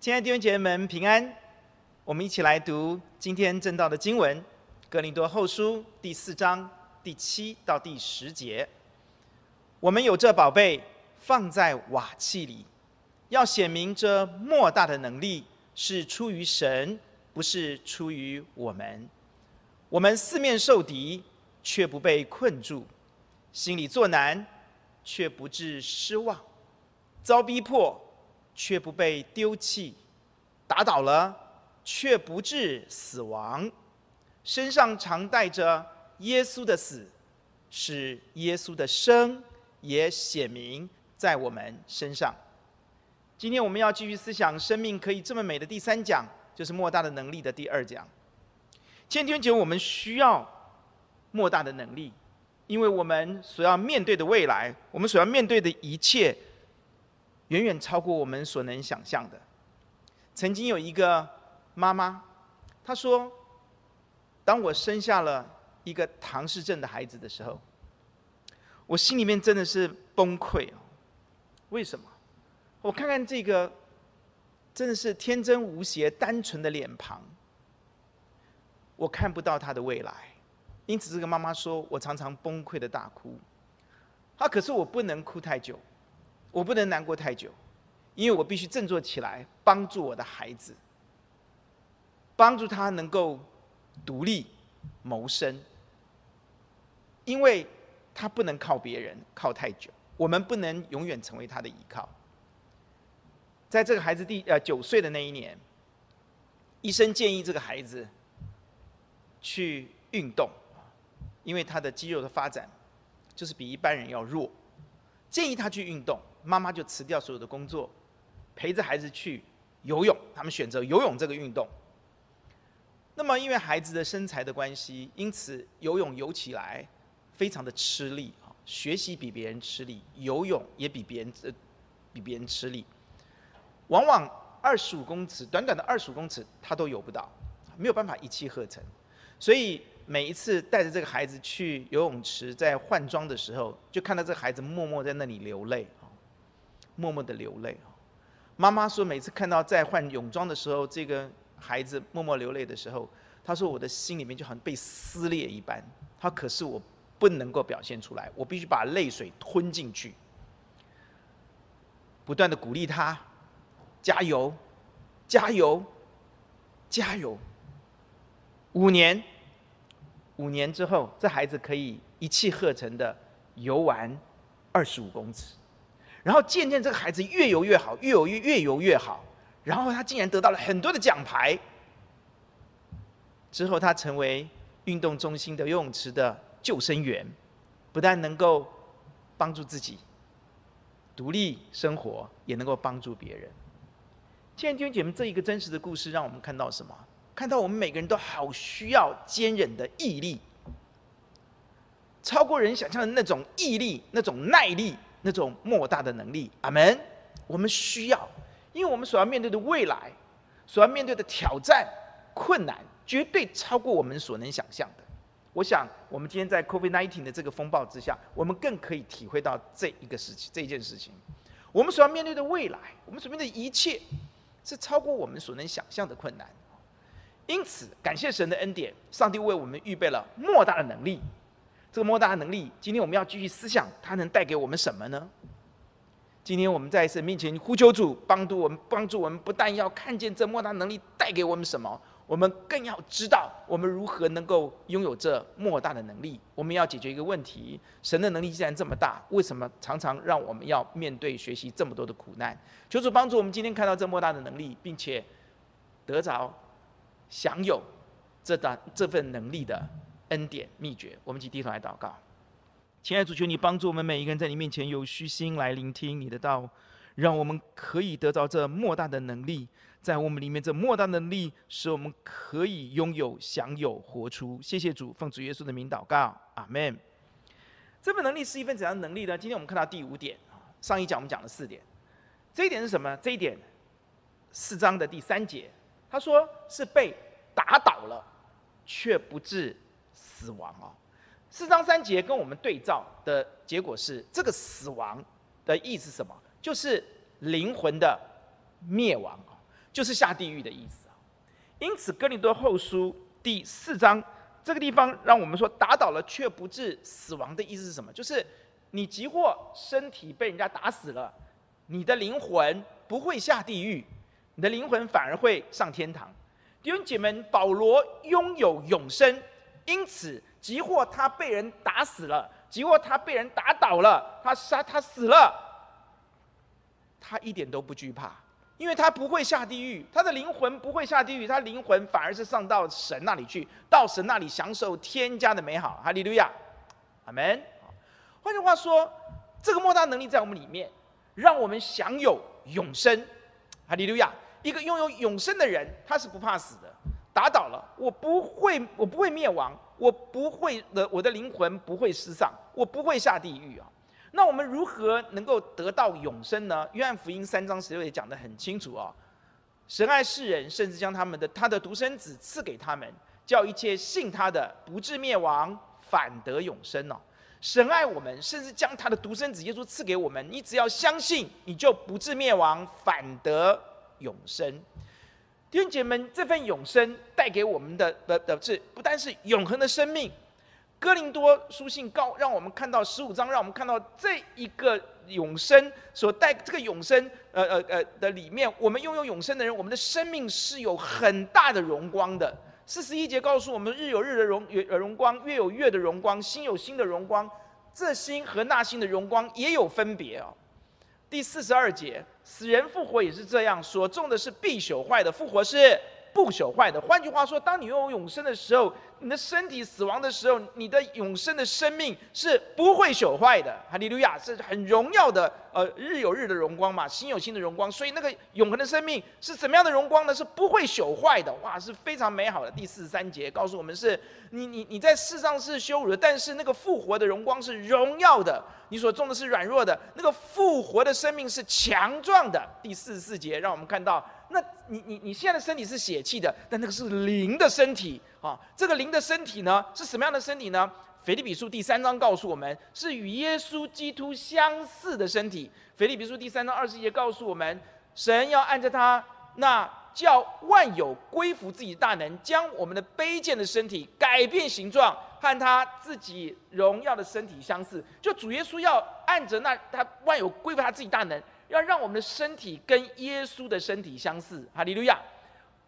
亲爱的弟兄姐妹们，平安！我们一起来读今天正道的经文，《格林多后书》第四章第七到第十节。我们有这宝贝放在瓦器里，要显明这莫大的能力是出于神，不是出于我们。我们四面受敌，却不被困住；心里作难，却不致失望；遭逼迫，却不被丢弃，打倒了却不致死亡，身上常带着耶稣的死，使耶稣的生也显明在我们身上。今天我们要继续思想生命可以这么美的第三讲，就是莫大的能力的第二讲。今天节我们需要莫大的能力，因为我们所要面对的未来，我们所要面对的一切。远远超过我们所能想象的。曾经有一个妈妈，她说：“当我生下了一个唐氏症的孩子的时候，我心里面真的是崩溃。为什么？我看看这个，真的是天真无邪、单纯的脸庞，我看不到他的未来。因此，这个妈妈说我常常崩溃的大哭。啊，可是我不能哭太久。”我不能难过太久，因为我必须振作起来，帮助我的孩子，帮助他能够独立谋生。因为他不能靠别人靠太久，我们不能永远成为他的依靠。在这个孩子第呃九岁的那一年，医生建议这个孩子去运动，因为他的肌肉的发展就是比一般人要弱，建议他去运动。妈妈就辞掉所有的工作，陪着孩子去游泳。他们选择游泳这个运动。那么，因为孩子的身材的关系，因此游泳游起来非常的吃力啊。学习比别人吃力，游泳也比别人呃比别人吃力。往往二十五公尺，短短的二十五公尺，他都游不到，没有办法一气呵成。所以每一次带着这个孩子去游泳池，在换装的时候，就看到这个孩子默默在那里流泪。默默的流泪。妈妈说，每次看到在换泳装的时候，这个孩子默默流泪的时候，她说我的心里面就好像被撕裂一般。她可是我不能够表现出来，我必须把泪水吞进去，不断的鼓励他，加油，加油，加油。五年，五年之后，这孩子可以一气呵成的游完二十五公尺。然后渐渐这个孩子越游越好，越游越越游越好，然后他竟然得到了很多的奖牌。之后他成为运动中心的游泳池的救生员，不但能够帮助自己独立生活，也能够帮助别人。亲爱的弟兄姐妹，这一个真实的故事让我们看到什么？看到我们每个人都好需要坚韧的毅力，超过人想象的那种毅力，那种耐力。那种莫大的能力，阿门。我们需要，因为我们所要面对的未来，所要面对的挑战、困难，绝对超过我们所能想象的。我想，我们今天在 COVID-19 的这个风暴之下，我们更可以体会到这一个事情，这一件事情。我们所要面对的未来，我们所面对的一切，是超过我们所能想象的困难。因此，感谢神的恩典，上帝为我们预备了莫大的能力。这个莫大的能力，今天我们要继续思想，它能带给我们什么呢？今天我们在神面前呼求主帮助我们，帮助我们，不但要看见这莫大能力带给我们什么，我们更要知道我们如何能够拥有这莫大的能力。我们要解决一个问题：神的能力既然这么大，为什么常常让我们要面对学习这么多的苦难？求主帮助我们今天看到这莫大的能力，并且得着享有这段这份能力的。恩典秘诀，我们一起低头来祷告。亲爱的主，求你帮助我们每一个人，在你面前有虚心来聆听你的道，让我们可以得到这莫大的能力，在我们里面这莫大的能力，使我们可以拥有、享有、活出。谢谢主，奉主耶稣的名祷告，阿门。这份能力是一份怎样的能力呢？今天我们看到第五点，上一讲我们讲了四点，这一点是什么？这一点四章的第三节，他说是被打倒了，却不致。死亡啊，四章三节跟我们对照的结果是，这个死亡的意思是什么？就是灵魂的灭亡啊，就是下地狱的意思啊。因此，哥林多后书第四章这个地方，让我们说打倒了却不致死亡的意思是什么？就是你即或身体被人家打死了，你的灵魂不会下地狱，你的灵魂反而会上天堂。弟兄姐妹，保罗拥有永生，因此即或他被人打死了，即或他被人打倒了，他杀他死了，他一点都不惧怕。因为他不会下地狱，他的灵魂不会下地狱，他灵魂反而是上到神那里去，到神那里享受天家的美好。哈利路亚，阿门。换句话说，这个莫大能力在我们里面，让我们享有永生。哈利路亚，一个拥有永生的人，他是不怕死的。打倒了，我不会，我不会灭亡，我不会的，我的灵魂不会失丧，我不会下地狱啊。那我们如何能够得到永生呢？约翰福音三章十六节讲得很清楚哦，神爱世人，甚至将他们的他的独生子赐给他们，叫一切信他的不至灭亡，反得永生哦。神爱我们，甚至将他的独生子耶稣赐给我们，你只要相信，你就不至灭亡，反得永生。弟兄姐妹们，这份永生带给我们的的的是不单是永恒的生命。哥林多书信告让我们看到十五章，让我们看到这一个永生所带这个永生，呃呃呃的里面，我们拥有永生的人，我们的生命是有很大的荣光的。四十一节告诉我们，日有日的荣月荣光，月有月的荣光，星有星的荣光，这星和那星的荣光也有分别哦。第四十二节，死人复活也是这样，所种的是必朽坏的，复活是不朽坏的。换句话说，当你拥有永生的时候，你的身体死亡的时候，你的永生的生命是不会朽坏的。哈利路亚，是很荣耀的。呃，日有日的荣光嘛，星有星的荣光，所以那个永恒的生命是怎么样的荣光呢？是不会朽坏的。哇，是非常美好的。第四十三节告诉我们是，你你你在世上是羞辱的，但是那个复活的荣光是荣耀的。你所种的是软弱的，那个复活的生命是强壮的。第四十四节让我们看到。那你你你现在的身体是血气的，但那个是灵的身体啊！这个灵的身体呢，是什么样的身体呢？腓立比书第三章告诉我们，是与耶稣基督相似的身体。腓立比书第三章二十一节告诉我们，神要按着他那叫万有归服自己的大能，将我们的卑贱的身体改变形状，和他自己荣耀的身体相似。就主耶稣要按着那他万有归服他自己大能。要让我们的身体跟耶稣的身体相似，哈利路亚！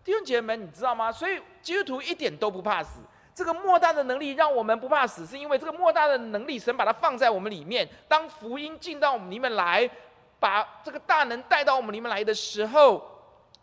弟兄姐妹们，你知道吗？所以基督徒一点都不怕死。这个莫大的能力让我们不怕死，是因为这个莫大的能力，神把它放在我们里面。当福音进到我们里面来，把这个大能带到我们里面来的时候，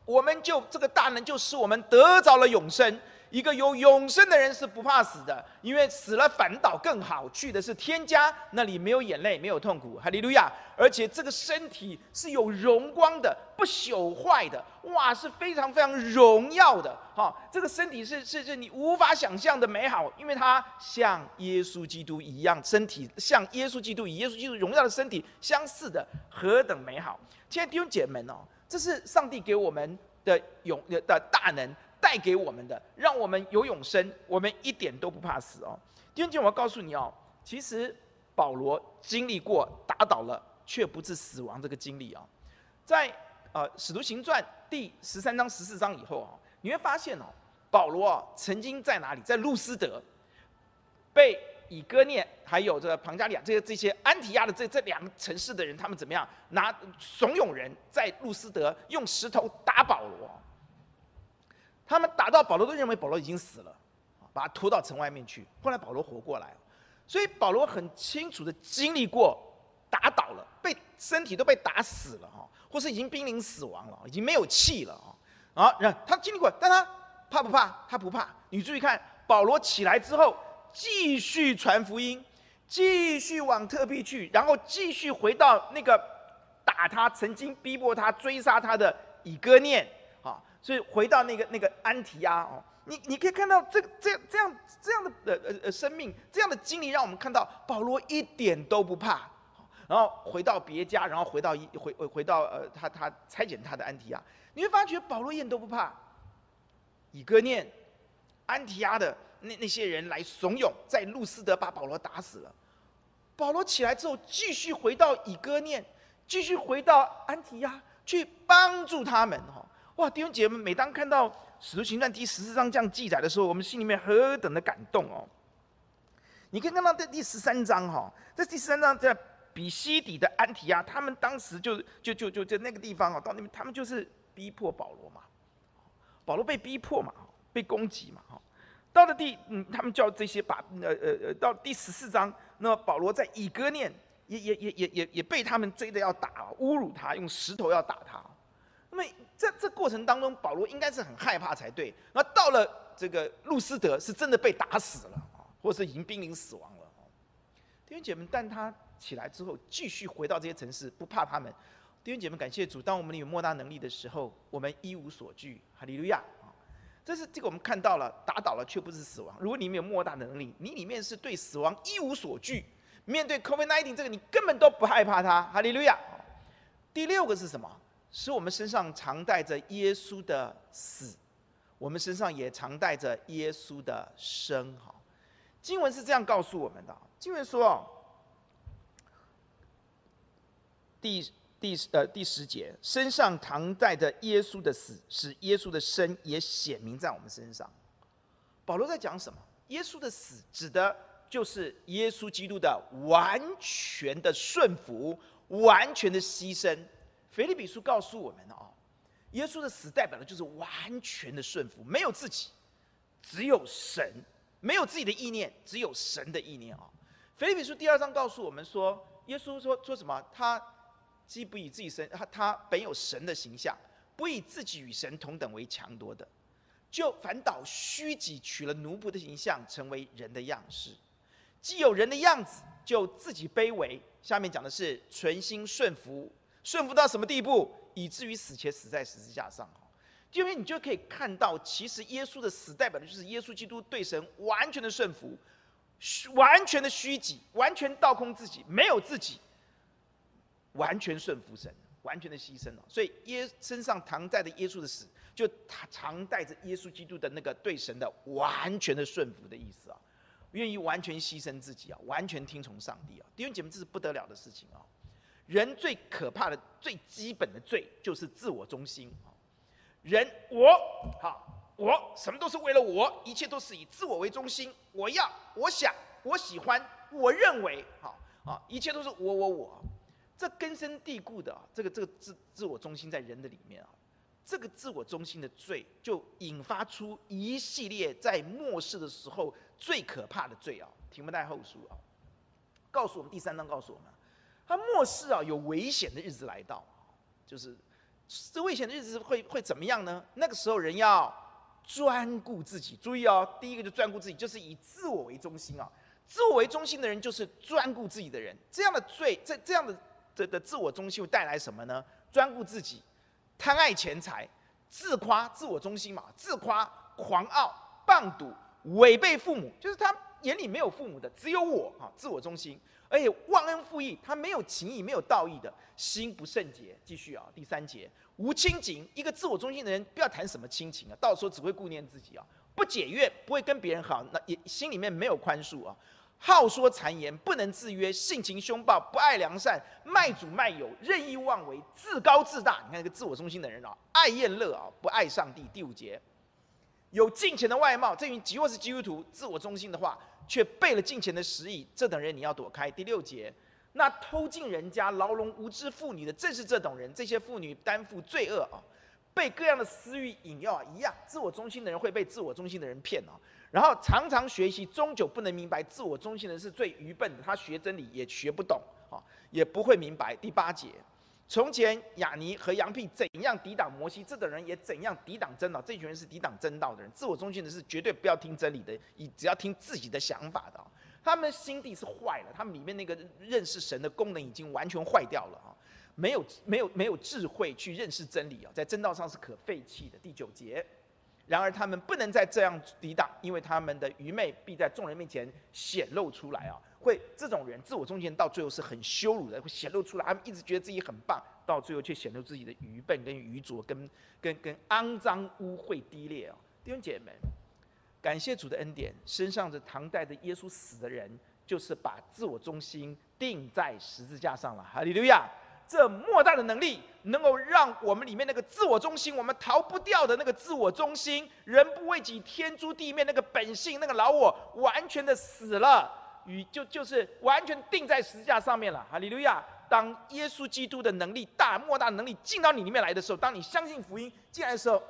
我们就这个大能就使我们得着了永生。一个有永生的人是不怕死的，因为死了反倒更好，去的是天家，那里没有眼泪，没有痛苦，哈利路亚！而且这个身体是有荣光的，不朽坏的，哇，是非常非常荣耀的，哈！这个身体是是是你无法想象的美好，因为它像耶稣基督一样，身体像耶稣基督，与耶稣基督荣耀的身体相似的，何等美好！亲爱的弟兄姐妹们哦，这是上帝给我们的永的大能。带给我们的，让我们有永生，我们一点都不怕死哦。弟兄姐妹，我要告诉你哦，其实保罗经历过打倒了却不致死亡这个经历、哦，在呃《使徒行传》第十三章、十四章以后啊，你会发现哦，保罗哦曾经在哪里？在路斯德，被以哥念还有这个庞加利亚这些这些安提亚的这这两个城市的人，他们怎么样？拿怂恿人在路斯德用石头打保罗。他们打到保罗，都认为保罗已经死了，把他拖到城外面去。后来保罗活过来，所以保罗很清楚的经历过打倒了，被身体都被打死了哈，或是已经濒临死亡了，已经没有气了啊。啊，然后他经历过，但他怕不怕？他不怕。你注意看，保罗起来之后，继续传福音，继续往特庇去，然后继续回到那个打他、曾经逼迫他、追杀他的以哥念。所以回到那个那个安提亚哦，你你可以看到这这这样这样的呃呃呃生命这样的经历，让我们看到保罗一点都不怕，然后回到别家，然后回到一回回回到呃他他差遣他的安提亚，你会发觉保罗一点都不怕。以哥念、安提亚的那那些人来怂恿，在路斯德把保罗打死了。保罗起来之后，继续回到以哥念，继续回到安提亚去帮助他们哈。哇，弟兄姐妹，每当看到《使徒行传》第十四章这样记载的时候，我们心里面何等的感动哦！你可以看到在第十三章哈，在第十三章在比西底的安提亚，他们当时就就就就在那个地方哦，到那边他们就是逼迫保罗嘛，保罗被逼迫嘛，被攻击嘛，哈。到了第嗯，他们叫这些把呃呃呃，到第十四章，那么保罗在以哥念也也也也也也被他们追着要打，侮辱他，用石头要打他。那么在这过程当中，保罗应该是很害怕才对。那到了这个路斯德，是真的被打死了啊，或是已经濒临死亡了。弟兄姐妹，但他起来之后，继续回到这些城市，不怕他们。弟兄姐妹，感谢主，当我们有莫大能力的时候，我们一无所惧。哈利路亚啊！这是这个我们看到了，打倒了却不是死亡。如果你没有莫大能力，你里面是对死亡一无所惧，面对 COVID-19 这个你根本都不害怕它。哈利路亚！第六个是什么？使我们身上常带着耶稣的死，我们身上也常带着耶稣的生。哈，经文是这样告诉我们的。经文说哦，第第呃第十节，身上常带着耶稣的死，使耶稣的生也显明在我们身上。保罗在讲什么？耶稣的死指的就是耶稣基督的完全的顺服，完全的牺牲。腓立比书告诉我们哦，耶稣的死代表的就是完全的顺服，没有自己，只有神；没有自己的意念，只有神的意念啊。腓立比书第二章告诉我们说，耶稣说说什么？他既不以自己神，他他本有神的形象，不以自己与神同等为强夺的，就反倒虚己，取了奴仆的形象，成为人的样式。既有人的样子，就自己卑微。下面讲的是存心顺服。顺服到什么地步，以至于死，前死在十字架上。因为你就可以看到，其实耶稣的死代表的就是耶稣基督对神完全的顺服，完全的虚己，完全倒空自己，没有自己，完全顺服神，完全的牺牲。所以耶身上常带的耶稣的死，就他常带着耶稣基督的那个对神的完全的顺服的意思啊，愿意完全牺牲自己啊，完全听从上帝啊。弟兄姐妹，这是不得了的事情啊。人最可怕的、最基本的罪就是自我中心。人我好，我什么都是为了我，一切都是以自我为中心。我要，我想，我喜欢，我认为，好啊，一切都是我我我。这根深蒂固的，这个这个自自我中心在人的里面啊，这个自我中心的罪就引发出一系列在末世的时候最可怕的罪啊。提摩太后书啊，告诉我们第三章告诉我们。他末世啊，有危险的日子来到，就是这危险的日子会会怎么样呢？那个时候人要专顾自己，注意哦，第一个就专顾自己，就是以自我为中心啊。自我为中心的人就是专顾自己的人，这样的罪，这这样的的的自我中心会带来什么呢？专顾自己，贪爱钱财，自夸，自我中心嘛，自夸，狂傲，棒赌，违背父母，就是他眼里没有父母的，只有我啊，自我中心。而且忘恩负义，他没有情义，没有道义的心不圣洁。继续啊，第三节无亲情，一个自我中心的人，不要谈什么亲情啊，到时候只会顾念自己啊，不解怨，不会跟别人好，那也心里面没有宽恕啊，好说谗言，不能自约，性情凶暴，不爱良善，卖主卖友，任意妄为，自高自大。你看这个自我中心的人啊，爱宴乐啊，不爱上帝。第五节有敬虔的外貌，这与即或是基督徒，自我中心的话。却背了敬虔的实意，这等人你要躲开。第六节，那偷进人家、牢笼无知妇女的，正是这等人。这些妇女担负罪恶啊，被各样的私欲引诱啊，一样。自我中心的人会被自我中心的人骗啊，然后常常学习，终究不能明白。自我中心的人是最愚笨的，他学真理也学不懂啊，也不会明白。第八节。从前亚尼和杨屁怎样抵挡摩西，这等人也怎样抵挡真道。这群人是抵挡真道的人，自我中心的是绝对不要听真理的，以只要听自己的想法的。他们心地是坏了，他们里面那个认识神的功能已经完全坏掉了啊！没有没有没有智慧去认识真理啊，在真道上是可废弃的。第九节，然而他们不能再这样抵挡，因为他们的愚昧必在众人面前显露出来啊。会这种人自我中心到最后是很羞辱的，会显露出来。他们一直觉得自己很棒，到最后却显露自己的愚笨、跟愚拙、跟跟跟肮脏、污秽、低劣啊！弟兄姐妹，感谢主的恩典，身上的唐代的耶稣死的人，就是把自我中心钉在十字架上了。哈利路亚！这莫大的能力，能够让我们里面那个自我中心，我们逃不掉的那个自我中心，人不为己，天诛地灭那个本性，那个老我，完全的死了，与就就是完全钉在十字架上面了。哈利路亚！当耶稣基督的能力大莫大能力进到你里面来的时候，当你相信福音进来的时候，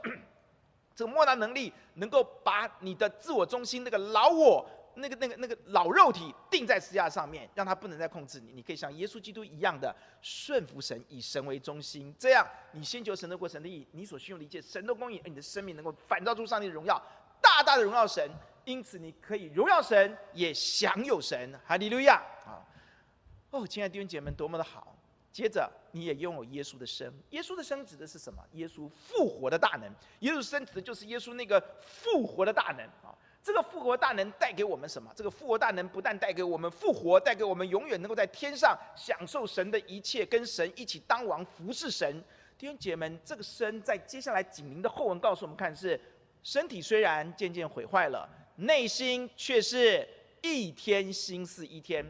这个莫大能力能够把你的自我中心那个老我。那个、那个、那个老肉体钉在十字架上面，让他不能再控制你。你可以像耶稣基督一样的顺服神，以神为中心。这样，你先求神的国、神的义，你所需用的一切神的供应，而你的生命能够反照出上帝的荣耀，大大的荣耀神。因此，你可以荣耀神，也享有神。哈利路亚！啊，哦，亲爱的弟兄姐妹们，多么的好！接着，你也拥有耶稣的生。耶稣的生指的是什么？耶稣复活的大能。耶稣生指的就是耶稣那个复活的大能啊。这个复活大能带给我们什么？这个复活大能不但带给我们复活，带给我们永远能够在天上享受神的一切，跟神一起当王服侍神。弟兄姐妹们，这个身在接下来紧邻的后文告诉我们看是：身体虽然渐渐毁坏了，内心却是一天新似一天。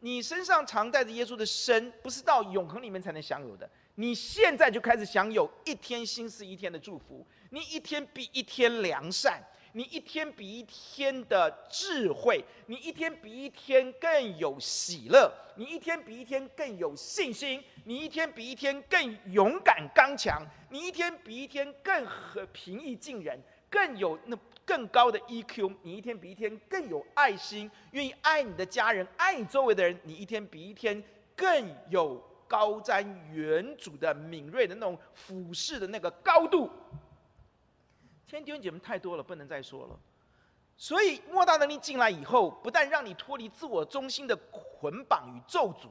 你身上常带着耶稣的身，不是到永恒里面才能享有的。你现在就开始享有一天新似一天的祝福，你一天比一天良善。你一天比一天的智慧，你一天比一天更有喜乐，你一天比一天更有信心，你一天比一天更勇敢刚强，你一天比一天更和平易近人，更有那更高的 EQ，你一天比一天更有爱心，愿意爱你的家人，爱你周围的人，你一天比一天更有高瞻远瞩的敏锐的那种俯视的那个高度。天弟兄姐妹太多了，不能再说了。所以莫大能力进来以后，不但让你脱离自我中心的捆绑与咒诅，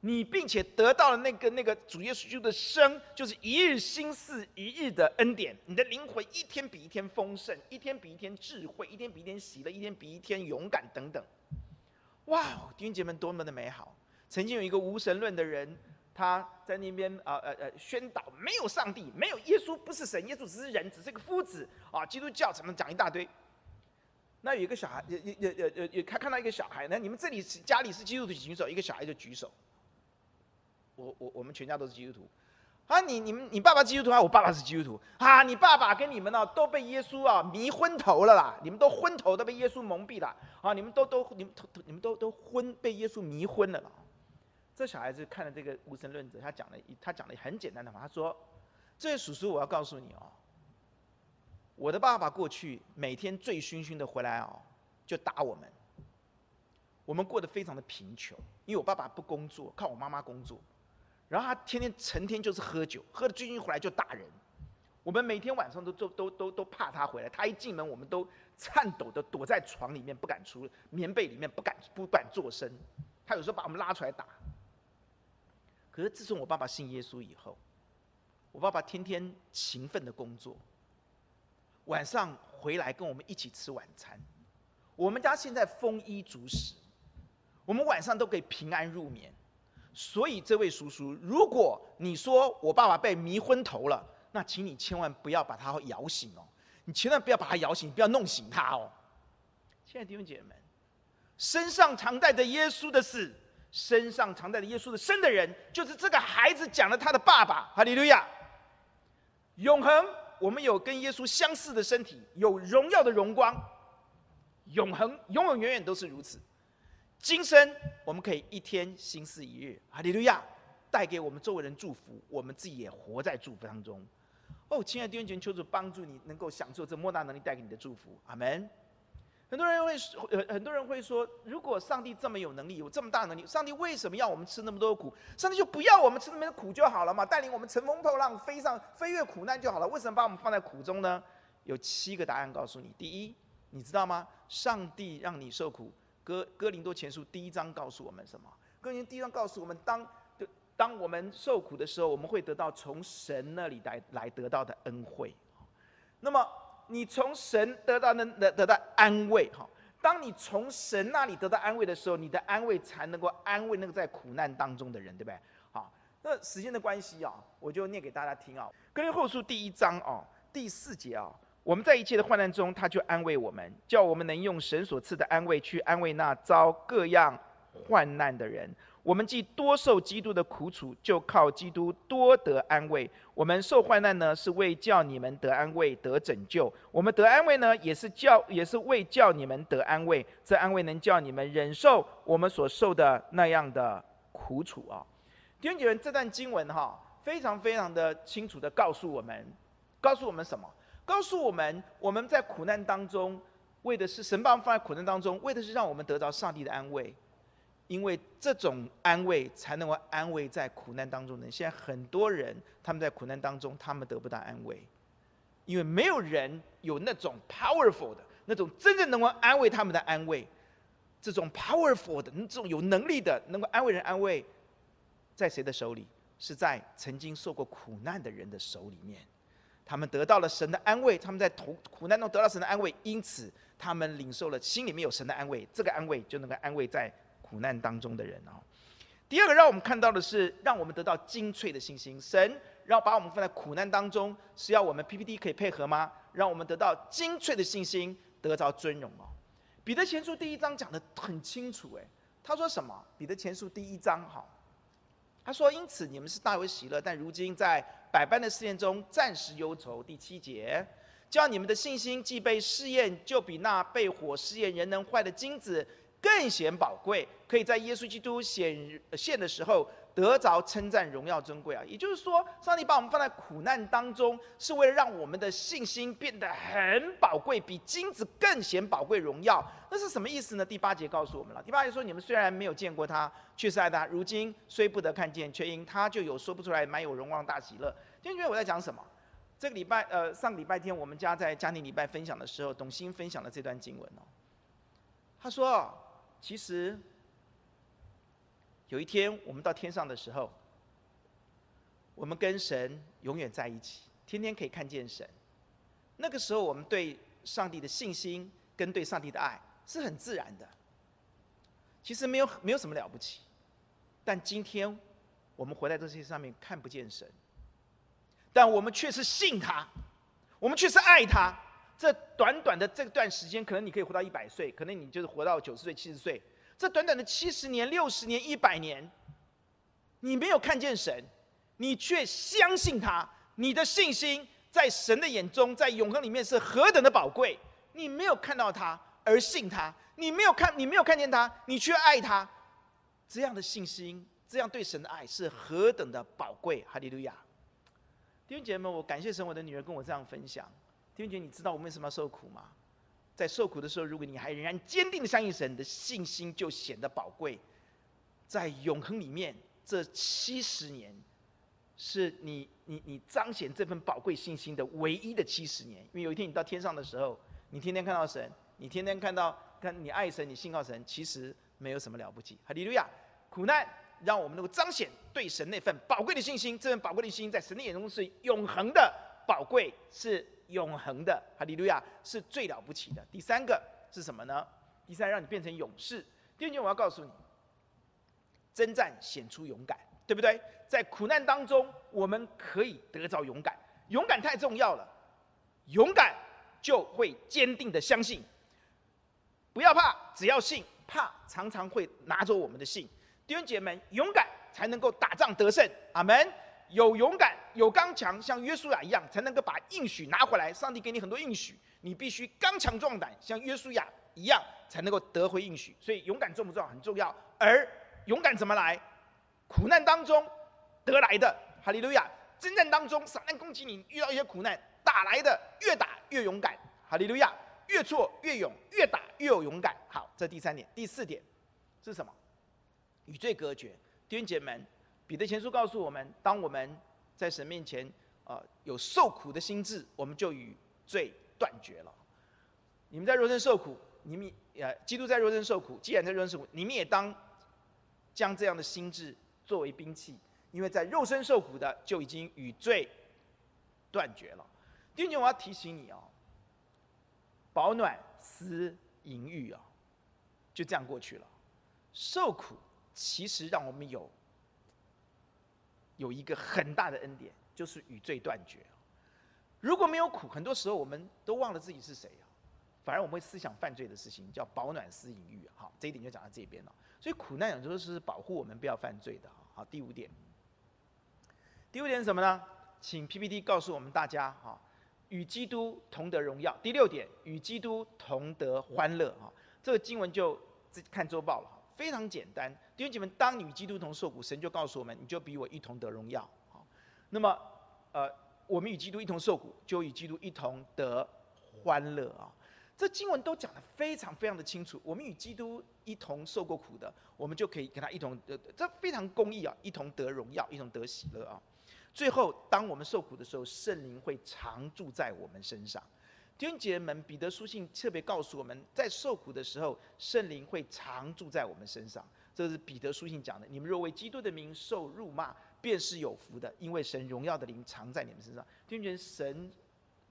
你并且得到了那个那个主耶稣的生，就是一日新似一日的恩典。你的灵魂一天比一天丰盛，一天比一天智慧，一天比一天喜乐，一天比一天勇敢等等。哇，弟兄姐妹多么的美好！曾经有一个无神论的人。他在那边啊呃呃宣导没有上帝，没有耶稣，不是神，耶稣只是人，只是个夫子啊。基督教怎么讲一大堆？那有一个小孩，也也也也也也，他看到一个小孩，那你们这里是家里是基督徒举手，一个小孩就举手。我我我们全家都是基督徒啊！你你们你爸爸基督徒啊？我爸爸是基督徒啊！你爸爸跟你们呢、都被耶稣啊迷昏头了啦！你们都昏头，都被耶稣蒙蔽了啊！你们都都你们都你们都都昏被耶稣迷昏了啦。这小孩子看了这个无神论者，他讲了一，他讲了很简单的话，他说：“这位叔叔，我要告诉你哦，我的爸爸过去每天醉醺醺的回来哦，就打我们。我们过得非常的贫穷，因为我爸爸不工作，靠我妈妈工作。然后他天天成天就是喝酒，喝得醉醺醺回来就打人。我们每天晚上都都都都都怕他回来，他一进门，我们都颤抖的躲在床里面不敢出，棉被里面不敢不敢作声。他有时候把我们拉出来打。”可是自从我爸爸信耶稣以后，我爸爸天天勤奋的工作，晚上回来跟我们一起吃晚餐。我们家现在丰衣足食，我们晚上都可以平安入眠。所以这位叔叔，如果你说我爸爸被迷昏头了，那请你千万不要把他摇醒哦，你千万不要把他摇醒，不要弄醒他哦。亲爱的弟兄姐妹们，身上常带着耶稣的死。身上常带着耶稣的生的人，就是这个孩子讲了他的爸爸。哈利路亚！永恒，我们有跟耶稣相似的身体，有荣耀的荣光。永恒，永永远远都是如此。今生我们可以一天心思一日。哈利路亚！带给我们周围人祝福，我们自己也活在祝福当中。哦，亲爱的弟兄姐妹，求主帮助你，能够享受这莫大能力带给你的祝福。阿门。很多人会说，很多人会说，如果上帝这么有能力，有这么大能力，上帝为什么要我们吃那么多苦？上帝就不要我们吃那么多苦就好了嘛，带领我们乘风破浪，飞上飞越苦难就好了。为什么把我们放在苦中呢？有七个答案告诉你。第一，你知道吗？上帝让你受苦。哥哥林多前书第一章告诉我们什么？哥林第一章告诉我们，当当我们受苦的时候，我们会得到从神那里来来得到的恩惠。那么。你从神得到的得得到安慰哈，当你从神那里得到安慰的时候，你的安慰才能够安慰那个在苦难当中的人，对不对？好，那时间的关系啊，我就念给大家听啊。哥林后书第一章哦，第四节啊，我们在一切的患难中，他就安慰我们，叫我们能用神所赐的安慰去安慰那遭各样患难的人。我们既多受基督的苦楚，就靠基督多得安慰。我们受患难呢，是为叫你们得安慰、得拯救；我们得安慰呢，也是叫，也是为叫你们得安慰。这安慰能叫你们忍受我们所受的那样的苦楚啊！弟兄姐妹，这段经文哈，非常非常的清楚的告诉我们，告诉我们什么？告诉我们，我们在苦难当中，为的是神把我们放在苦难当中，为的是让我们得到上帝的安慰。因为这种安慰才能够安慰在苦难当中的人。现在很多人他们在苦难当中，他们得不到安慰，因为没有人有那种 powerful 的那种真正能够安慰他们的安慰。这种 powerful 的、这种有能力的、能够安慰人安慰，在谁的手里？是在曾经受过苦难的人的手里面。他们得到了神的安慰，他们在苦苦难中得到神的安慰，因此他们领受了心里面有神的安慰。这个安慰就能够安慰在。苦难当中的人哦，第二个让我们看到的是，让我们得到精粹的信心。神让把我们放在苦难当中，是要我们 PPT 可以配合吗？让我们得到精粹的信心，得着尊荣哦。彼得前书第一章讲得很清楚，诶，他说什么？彼得前书第一章哈，他说：“因此你们是大为喜乐，但如今在百般的试验中暂时忧愁。”第七节，叫你们的信心既被试验，就比那被火试验仍能坏的金子。更显宝贵，可以在耶稣基督显现的时候得着称赞、荣耀、尊贵啊！也就是说，上帝把我们放在苦难当中，是为了让我们的信心变得很宝贵，比金子更显宝贵、荣耀。那是什么意思呢？第八节告诉我们了。第八节说：“你们虽然没有见过他，却是爱他；如今虽不得看见，却因他就有说不出来、满有荣光大喜乐。”今天我在讲什么？这个礼拜，呃，上个礼拜天我们家在家庭礼拜分享的时候，董欣分享了这段经文哦。他说。其实，有一天我们到天上的时候，我们跟神永远在一起，天天可以看见神。那个时候，我们对上帝的信心跟对上帝的爱是很自然的。其实没有没有什么了不起，但今天我们活在这些上面看不见神，但我们却是信他，我们却是爱他。这短短的这段时间，可能你可以活到一百岁，可能你就是活到九十岁、七十岁。这短短的七十年、六十年、一百年，你没有看见神，你却相信他。你的信心在神的眼中，在永恒里面是何等的宝贵。你没有看到他而信他，你没有看，你没有看见他，你却爱他。这样的信心，这样对神的爱是何等的宝贵。哈利路亚！弟兄姐妹们，我感谢神，我的女儿跟我这样分享。弟兄，你知道我们为什么要受苦吗？在受苦的时候，如果你还仍然坚定的相信神，你的信心就显得宝贵。在永恒里面，这七十年是你你你彰显这份宝贵信心的唯一的七十年。因为有一天你到天上的时候，你天天看到神，你天天看到看你爱神，你信靠神，其实没有什么了不起。哈利路亚！苦难让我们能够彰显对神那份宝贵的信心，这份宝贵的信心在神的眼中是永恒的宝贵，是。永恒的哈利路亚是最了不起的。第三个是什么呢？第三，让你变成勇士。第二件，我要告诉你，征战显出勇敢，对不对？在苦难当中，我们可以得着勇敢。勇敢太重要了，勇敢就会坚定的相信。不要怕，只要信。怕常常会拿走我们的信。弟兄姐妹，勇敢才能够打仗得胜。阿门。有勇敢，有刚强，像约书亚一样，才能够把应许拿回来。上帝给你很多应许，你必须刚强壮胆，像约书亚一样，才能够得回应许。所以勇敢重不重要？很重要。而勇敢怎么来？苦难当中得来的。哈利路亚！征战当中，撒旦攻击你，遇到一些苦难，打来的越打越勇敢。哈利路亚！越挫越勇，越打越有勇敢。好，这第三点。第四点是什么？与罪隔绝。弟兄姐妹们。彼得前书告诉我们：当我们在神面前，啊、有受苦的心志，我们就与罪断绝了。你们在肉身受苦，你们呃，基督在肉身受苦，既然在肉身受苦，你们也当将这样的心志作为兵器，因为在肉身受苦的就已经与罪断绝了。弟兄，我要提醒你哦，保暖思淫欲啊，就这样过去了。受苦其实让我们有。有一个很大的恩典，就是与罪断绝。如果没有苦，很多时候我们都忘了自己是谁啊。反而我们会思想犯罪的事情，叫饱暖思淫欲。好，这一点就讲到这边了。所以苦难有时候是保护我们不要犯罪的。好，第五点，第五点是什么呢？请 PPT 告诉我们大家哈，与基督同得荣耀。第六点，与基督同得欢乐。哈，这个经文就自己看周报了，非常简单。弟兄姐妹，当你与基督同受苦，神就告诉我们，你就比我一同得荣耀。好，那么呃，我们与基督一同受苦，就与基督一同得欢乐啊。这经文都讲得非常非常的清楚。我们与基督一同受过苦的，我们就可以跟他一同得，这非常公义啊，一同得荣耀，一同得喜乐啊。最后，当我们受苦的时候，圣灵会常住在我们身上。弟兄姐妹们，彼得书信特别告诉我们在受苦的时候，圣灵会常住在我们身上。这是彼得书信讲的。你们若为基督的名受辱骂，便是有福的，因为神荣耀的灵常在你们身上。弟兄姐妹，神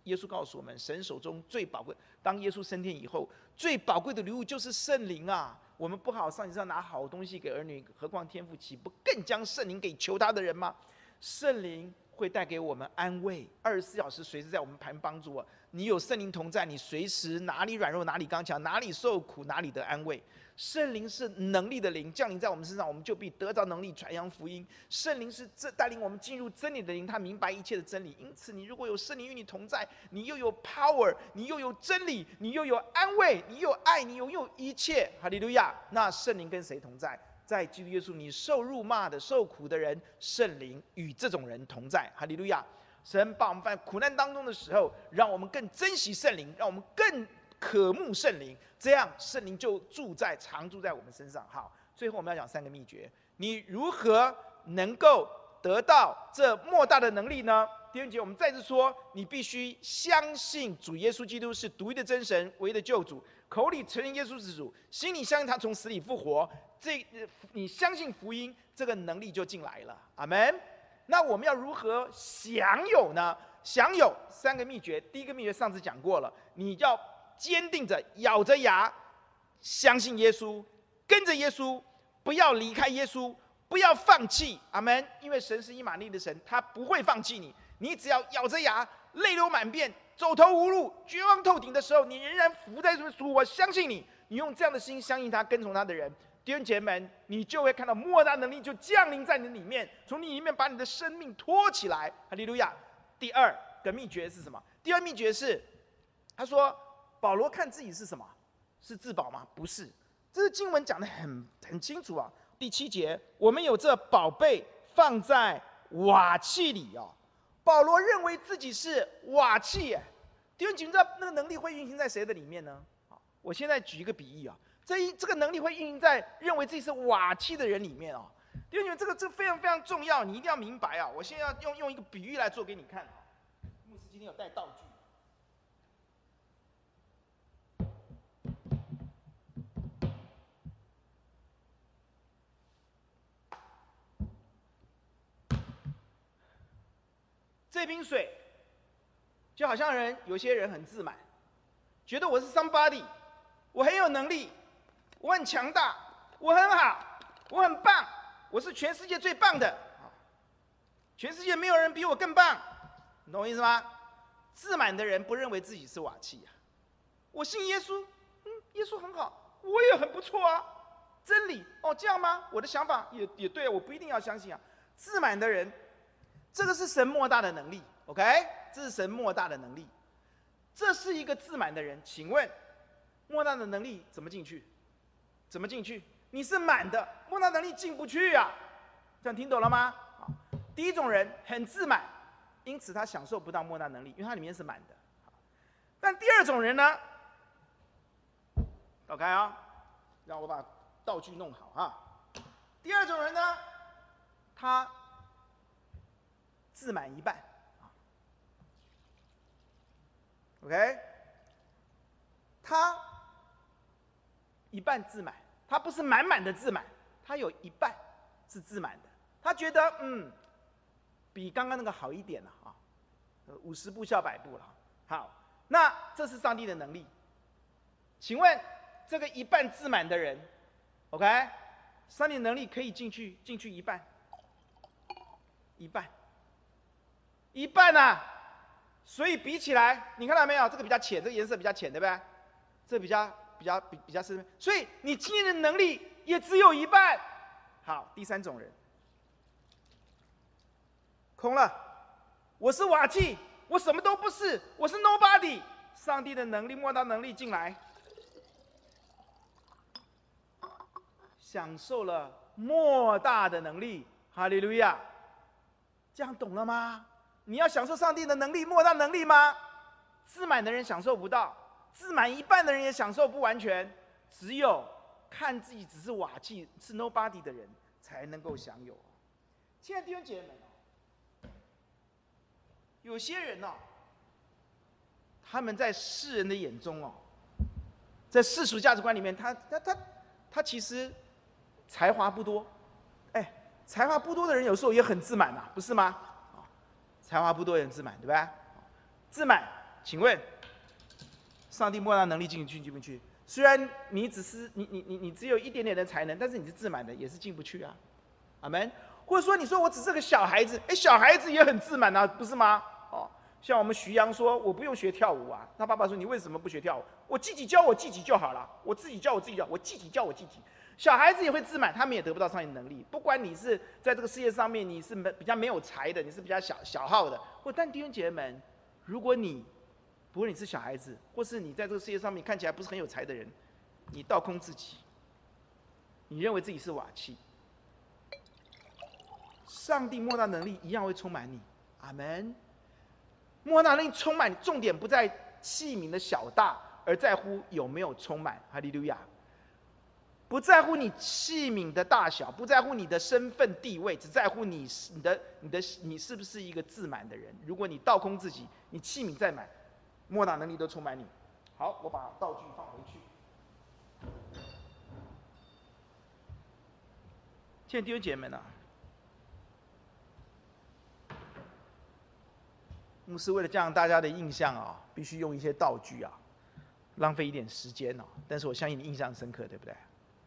耶稣告诉我们，神手中最宝贵，当耶稣升天以后，最宝贵的礼物就是圣灵啊。我们不好上天上拿好东西给儿女，何况天父岂不更将圣灵给求他的人吗？圣灵会带给我们安慰，二十四小时随时在我们旁帮助我。你有圣灵同在，你随时哪里软弱哪里刚强，哪里受苦哪里得安慰。圣灵是能力的灵，降临在我们身上，我们就必得着能力传扬福音。圣灵是这带领我们进入真理的灵，他明白一切的真理。因此，你如果有圣灵与你同在，你又有 power，你又有真理，你又有安慰，你又有爱，你拥有一切。哈利路亚！那圣灵跟谁同在？在基督耶稣，你受辱骂的、受苦的人，圣灵与这种人同在。哈利路亚！神把我们放在苦难当中的时候，让我们更珍惜圣灵，让我们更。渴慕圣灵，这样圣灵就住在常住在我们身上。好，最后我们要讲三个秘诀，你如何能够得到这莫大的能力呢？弟兄姐妹，我们再次说，你必须相信主耶稣基督是独一的真神，唯一的救主，口里承认耶稣是主，心里相信他从死里复活，这你相信福音，这个能力就进来了。阿门。那我们要如何享有呢？享有三个秘诀，第一个秘诀上次讲过了，你要。坚定着，咬着牙，相信耶稣，跟着耶稣，不要离开耶稣，不要放弃，阿门。因为神是以马利的神，他不会放弃你。你只要咬着牙，泪流满面，走投无路，绝望透顶的时候，你仍然伏在主，我相信你。你用这样的心相信他，跟从他的人，弟兄姐妹们，你就会看到莫大能力就降临在你里面，从你里面把你的生命托起来。哈利路亚。第二个秘诀是什么？第二秘诀是，他说。保罗看自己是什么？是自保吗？不是，这是经文讲得很很清楚啊。第七节，我们有这宝贝放在瓦器里哦。保罗认为自己是瓦器，哎，弟兄姐妹，知道那个能力会运行在谁的里面呢？好，我现在举一个比喻啊，这一这个能力会运用在认为自己是瓦器的人里面哦。弟兄姐妹，这个这个非常非常重要，你一定要明白啊。我现在要用用一个比喻来做给你看啊。牧师今天有带道具。这瓶水，就好像人，有些人很自满，觉得我是 somebody，我很有能力，我很强大，我很好，我很棒，我是全世界最棒的，全世界没有人比我更棒，你懂我意思吗？自满的人不认为自己是瓦器啊，我信耶稣，嗯，耶稣很好，我也很不错啊，真理哦，这样吗？我的想法也也对，我不一定要相信啊，自满的人。这个是神莫大的能力，OK？这是神莫大的能力。这是一个自满的人，请问，莫大的能力怎么进去？怎么进去？你是满的，莫大能力进不去啊！这样听懂了吗？好，第一种人很自满，因此他享受不到莫大能力，因为他里面是满的。但第二种人呢？OK 啊，让我把道具弄好啊。第二种人呢，他。自满一半，，OK，他一半自满，他不是满满的自满，他有一半是自满的，他觉得嗯，比刚刚那个好一点了啊，五十步笑百步了。好，那这是上帝的能力，请问这个一半自满的人，OK，上帝能力可以进去进去一半，一半。一半呐、啊，所以比起来，你看到没有？这个比较浅，这个颜色比较浅，对不对？这比较比较比比较深。所以你今天的能力也只有一半。好，第三种人，空了，我是瓦器，我什么都不是，我是 nobody。上帝的能力，莫大能力进来，享受了莫大的能力。哈利路亚，这样懂了吗？你要享受上帝的能力，莫大能力吗？自满的人享受不到，自满一半的人也享受不完全，只有看自己只是瓦器，是 nobody 的人才能够享有。亲爱的弟兄姐妹们，有些人呢，他们在世人的眼中哦，在世俗价值观里面，他他他他其实才华不多，哎，才华不多的人有时候也很自满呐，不是吗？才华不多也很自满，对吧？自满，请问，上帝莫大能力进去进不去？虽然你只是你你你你只有一点点的才能，但是你是自满的，也是进不去啊。阿门。或者说你说我只是个小孩子，哎，小孩子也很自满啊，不是吗？哦，像我们徐阳说，我不用学跳舞啊。他爸爸说，你为什么不学跳舞？我自己教我自己就好了，我自己教我自己教，我自己教我自己。小孩子也会自满，他们也得不到上帝能力。不管你是在这个世界上面，你是没比较没有才的，你是比较小小号的，或但弟兄姐妹们，如果你不论你是小孩子，或是你在这个世界上面看起来不是很有才的人，你倒空自己，你认为自己是瓦器，上帝莫大能力一样会充满你。阿门。莫大能力充满，重点不在器皿的小大，而在乎有没有充满。哈利路亚。不在乎你器皿的大小，不在乎你的身份地位，只在乎你是你的你的你是不是一个自满的人。如果你倒空自己，你器皿再满，莫大能力都充满你。好，我把道具放回去。亲爱的弟兄姐妹们啊，牧师为了降大家的印象啊，必须用一些道具啊，浪费一点时间哦。但是我相信你印象深刻，对不对？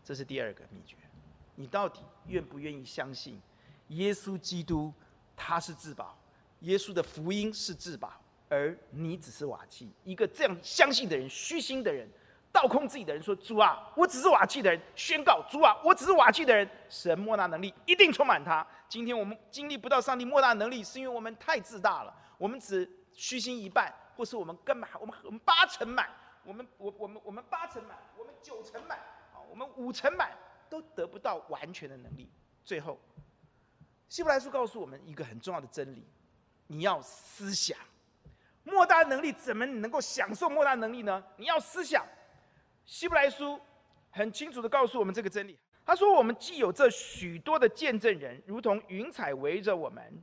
这是第二个秘诀，你到底愿不愿意相信，耶稣基督他是至宝，耶稣的福音是至宝，而你只是瓦器。一个这样相信的人，虚心的人，倒空自己的人，说：“主啊，我只是瓦器的人。”宣告：“主啊，我只是瓦器的人。”神莫大能力一定充满他。今天我们经历不到上帝莫大能力，是因为我们太自大了，我们只虚心一半，或是我们根本我们我们八成满，我们我我们我们八成满，我们九成满。我们五成满都得不到完全的能力。最后，希伯来书告诉我们一个很重要的真理：你要思想，莫大能力怎么能够享受莫大能力呢？你要思想。希伯来书很清楚的告诉我们这个真理。他说：“我们既有这许多的见证人，如同云彩围着我们，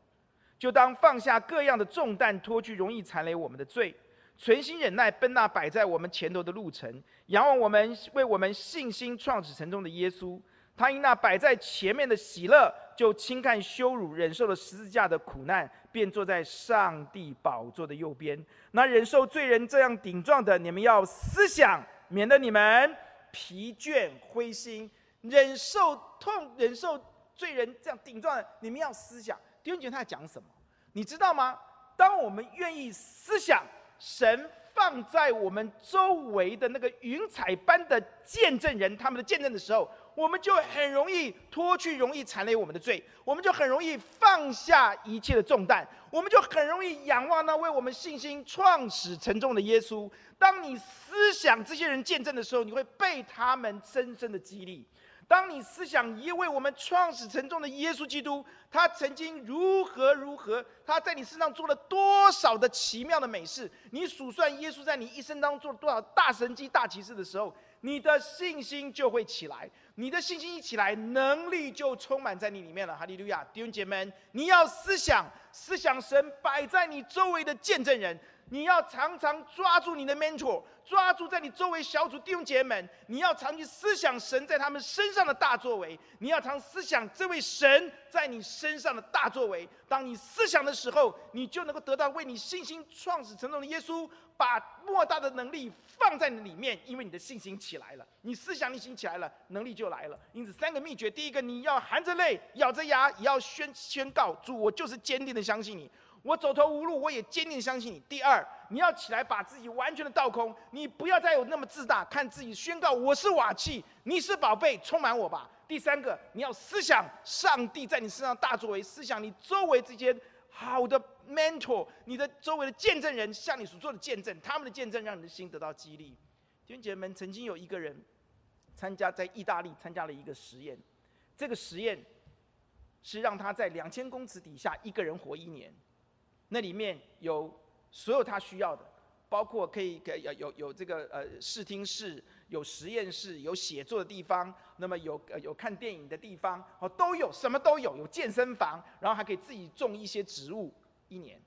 就当放下各样的重担，脱去容易缠累我们的罪。”存心忍耐，奔那摆在我们前头的路程，仰望我们为我们信心创始成终的耶稣。他因那摆在前面的喜乐，就轻看羞辱，忍受了十字架的苦难，便坐在上帝宝座的右边。那忍受罪人这样顶撞的，你们要思想，免得你们疲倦灰心。忍受痛，忍受罪人这样顶撞的，你们要思想。弟兄姐妹，他在讲什么？你知道吗？当我们愿意思想。神放在我们周围的那个云彩般的见证人，他们的见证的时候，我们就很容易脱去容易缠累我们的罪，我们就很容易放下一切的重担，我们就很容易仰望那为我们信心创始成重的耶稣。当你思想这些人见证的时候，你会被他们深深的激励。当你思想一位我们创始成重的耶稣基督，他曾经如何如何，他在你身上做了多少的奇妙的美事，你数算耶稣在你一生当中做了多少大神迹、大奇事的时候，你的信心就会起来。你的信心一起来，能力就充满在你里面了。哈利路亚，弟兄姐妹，你要思想，思想神摆在你周围的见证人。你要常常抓住你的 mentor，抓住在你周围小组弟兄姐妹，你要常去思想神在他们身上的大作为，你要常思想这位神在你身上的大作为。当你思想的时候，你就能够得到为你信心创始成终的耶稣，把莫大的能力放在你里面，因为你的信心起来了，你思想你信起来了，能力就来了。因此，三个秘诀：第一个，你要含着泪，咬着牙，也要宣宣告主，我就是坚定的相信你。我走投无路，我也坚定相信你。第二，你要起来把自己完全的倒空，你不要再有那么自大，看自己宣告我是瓦器，你是宝贝，充满我吧。第三个，你要思想上帝在你身上大作为，思想你周围这些好的 mentor，你的周围的见证人向你所做的见证，他们的见证让你的心得到激励。弟兄姐妹们，曾经有一个人参加在意大利参加了一个实验，这个实验是让他在两千公尺底下一个人活一年。那里面有所有他需要的，包括可以给有有有这个呃视听室，有实验室，有写作的地方，那么有呃有看电影的地方，哦都有，什么都有，有健身房，然后还可以自己种一些植物。一年，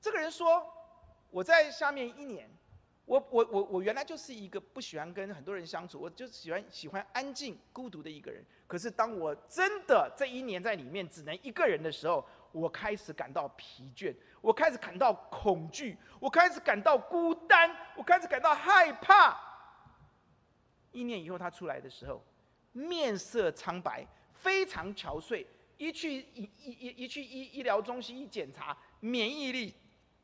这个人说，我在下面一年。我我我我原来就是一个不喜欢跟很多人相处，我就喜欢喜欢安静孤独的一个人。可是当我真的这一年在里面只能一个人的时候，我开始感到疲倦，我开始感到恐惧，我开始感到孤单，我开始感到害怕。一年以后他出来的时候，面色苍白，非常憔悴。一去一一一一去医医疗中心一检查，免疫力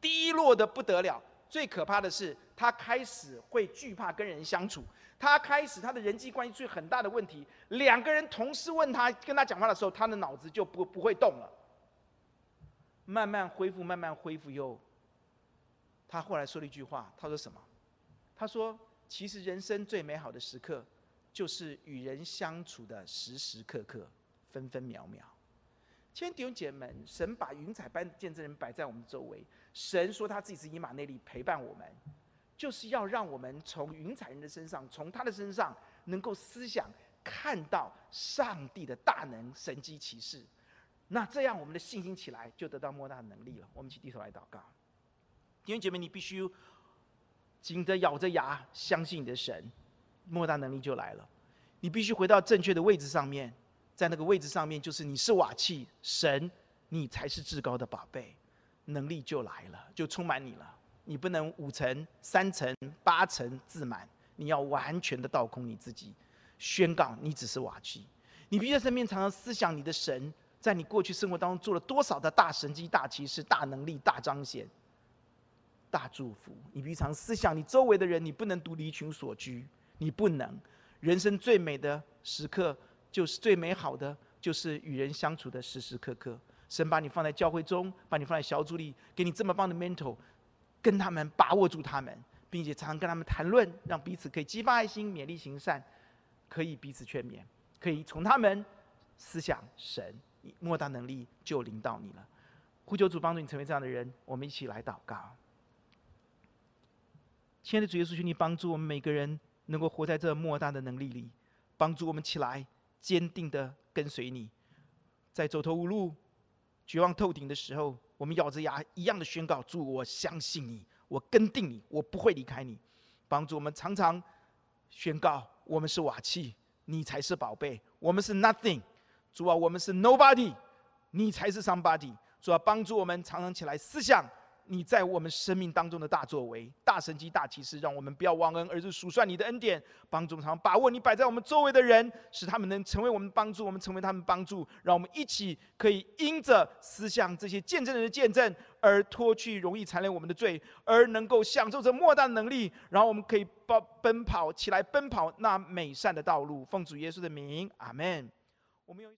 低落的不得了。最可怕的是，他开始会惧怕跟人相处。他开始他的人际关系出现很大的问题。两个人同时问他跟他讲话的时候，他的脑子就不不会动了。慢慢恢复，慢慢恢复以后，他后来说了一句话，他说什么？他说：“其实人生最美好的时刻，就是与人相处的时时刻刻，分分秒秒。”亲爱的弟兄姐妹们，神把云彩般的见证人摆在我们周围。神说他自己是以马内利陪伴我们，就是要让我们从云彩人的身上，从他的身上，能够思想看到上帝的大能、神迹奇事。那这样我们的信心起来，就得到莫大的能力了。我们一起低头来祷告。弟兄姐妹，你必须紧着咬着牙相信你的神，莫大能力就来了。你必须回到正确的位置上面。在那个位置上面，就是你是瓦器，神，你才是至高的宝贝，能力就来了，就充满你了。你不能五成、三成、八成自满，你要完全的倒空你自己，宣告你只是瓦器。你必须在身边常常思想你的神，在你过去生活当中做了多少的大神迹、大奇事、大能力、大彰显、大祝福。你必须常思想你周围的人，你不能独离群索居，你不能。人生最美的时刻。就是最美好的，就是与人相处的时时刻刻。神把你放在教会中，把你放在小组里，给你这么棒的 mentor，跟他们把握住他们，并且常常跟他们谈论，让彼此可以激发爱心、勉励行善，可以彼此劝勉，可以从他们思想神，莫大能力就临到你了。呼求主帮助你成为这样的人，我们一起来祷告。亲爱的主耶稣，求你帮助我们每个人能够活在这莫大的能力里，帮助我们起来。坚定的跟随你，在走投无路、绝望透顶的时候，我们咬着牙一样的宣告：主，我相信你，我跟定你，我不会离开你。帮助我们常常宣告：我们是瓦器，你才是宝贝；我们是 nothing，主啊，我们是 nobody，你才是 somebody。主啊，帮助我们常常起来思想。你在我们生命当中的大作为、大神迹、大奇事，让我们不要忘恩，而是数算你的恩典，帮助我们把握你摆在我们周围的人，使他们能成为我们帮助，我们成为他们帮助，让我们一起可以因着思想这些见证人的见证，而脱去容易缠累我们的罪，而能够享受着莫大的能力，然后我们可以奔奔跑起来，奔跑那美善的道路。奉主耶稣的名，阿门。我们用。